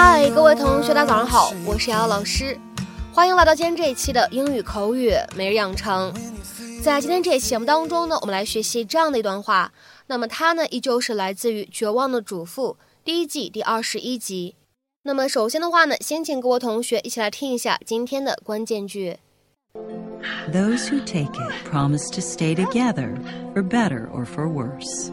嗨，各位同学，大家早上好，我是瑶瑶老师，欢迎来到今天这一期的英语口语每日养成。在今天这一期节目当中呢，我们来学习这样的一段话。那么它呢，依旧是来自于《绝望的主妇》第一季第二十一集。那么首先的话呢，先请各位同学一起来听一下今天的关键句。Those who take it promise to stay together for better or for worse.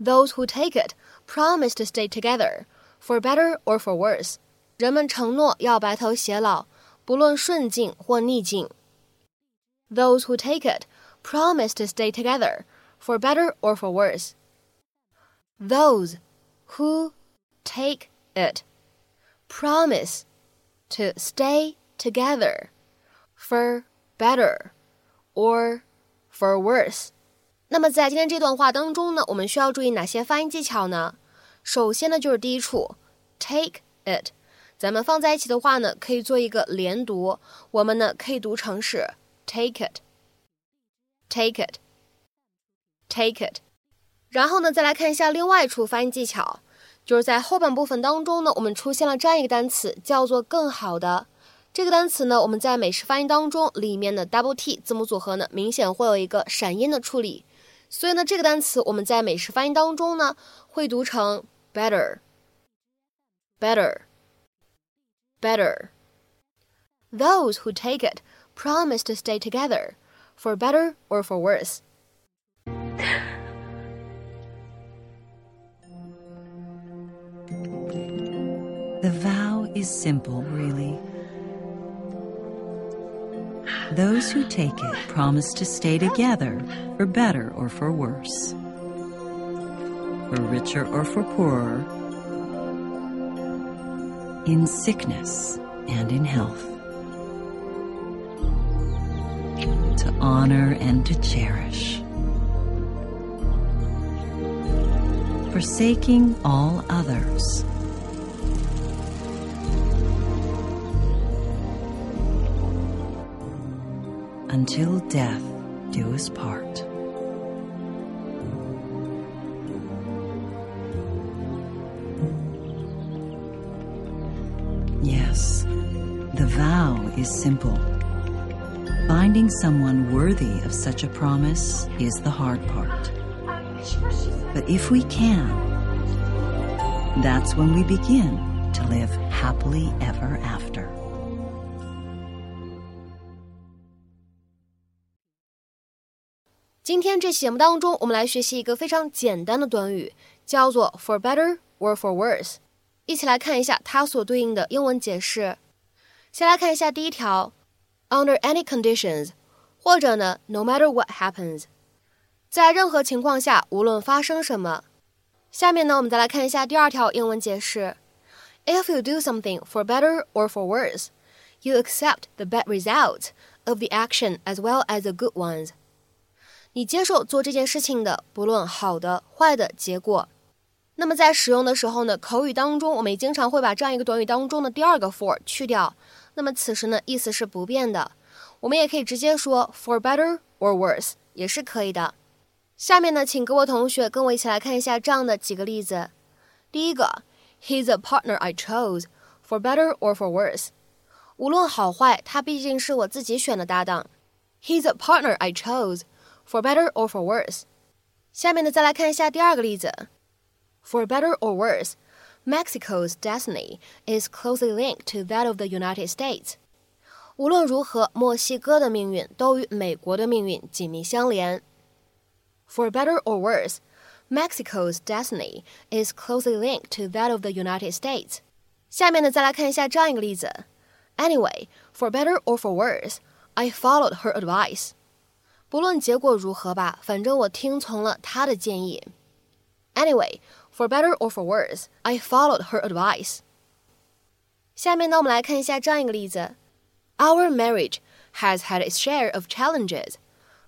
Those who take it promise to stay together for better or for worse. 人们承诺要白头偕老，不论顺境或逆境。Those who take it promise to stay together for better or for worse. Those who take it promise to stay together for better or for worse。那么在今天这段话当中呢，我们需要注意哪些发音技巧呢？ 首先呢，就是第一处 take it，咱们放在一起的话呢，可以做一个连读，我们呢可以读成是 take it，take it，take it。然后呢，再来看一下另外一处发音技巧，就是在后半部分当中呢，我们出现了这样一个单词，叫做更好的。这个单词呢，我们在美式发音当中，里面的 double T 字母组合呢，明显会有一个闪音的处理，所以呢，这个单词我们在美式发音当中呢，会读成 better，better，better。Those who take it promise to stay together for better or for worse. The vow is simple, really. Those who take it promise to stay together for better or for worse, for richer or for poorer, in sickness and in health, to honor and to cherish, forsaking all others until death do us part. Yes, the vow is simple. Finding someone worthy of such a promise is the hard part. But if we can, that's when we begin to live happily ever after. for better or for worse。一起来看一下它所对应的英文解释。先来看一下第一条，under any conditions，或者呢，no matter what happens，在任何情况下，无论发生什么。下面呢，我们再来看一下第二条英文解释：if you do something for better or for worse，you accept the bad results of the action as well as the good ones。你接受做这件事情的，不论好的坏的结果。 那么在使用的时候呢，口语当中我们也经常会把这样一个短语当中的第二个 for 去掉。那么此时呢，意思是不变的。我们也可以直接说 for better or worse 也是可以的。下面呢，请各位同学跟我一起来看一下这样的几个例子。第一个，He's a partner I chose for better or for worse。无论好坏，他毕竟是我自己选的搭档。He's a partner I chose。for better or for worse。下面呢，再来看一下第二个例子。For better or worse, Mexico's destiny is closely linked to that of the United States。无论如何，墨西哥的命运都与美国的命运紧密相连。For better or worse, Mexico's destiny is closely linked to that of the United States。下面呢，再来看一下这样一个例子。Anyway, for better or for worse, I followed her advice。不论结果如何吧，反正我听从了他的建议。Anyway, for better or for worse, I followed her advice. 下面呢，我们来看一下这样一个例子：Our marriage has had its share of challenges,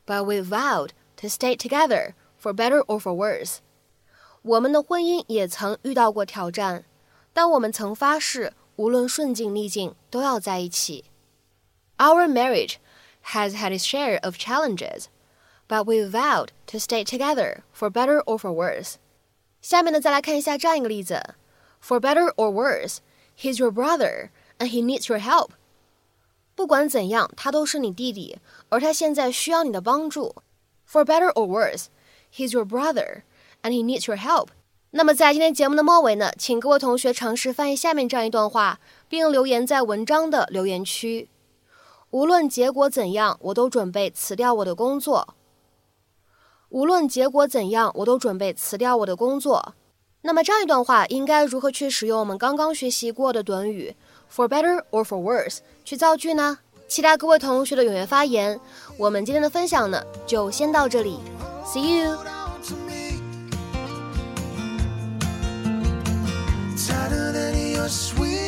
but we vowed to stay together for better or for worse. 我们的婚姻也曾遇到过挑战，但我们曾发誓，无论顺境逆境，都要在一起。Our marriage has had its share of challenges, but we vowed to stay together for better or for worse. 下面呢，再来看一下这样一个例子 For better or worse, he's your brother and he needs your help. 不管怎样，他都是你弟弟，而他现在需要你的帮助。For better or worse, he's your brother and he needs your help. 那么在今天节目的末尾呢，请各位同学尝试翻译下面这样一段话，并留言在文章的留言区。无论结果怎样，我都准备辞掉我的工作。无论结果怎样，我都准备辞掉我的工作。那么这样一段话应该如何去使用我们刚刚学习过的短语 for better or for worse 去造句呢？期待各位同学的踊跃发言。我们今天的分享呢，就先到这里，See you。sweet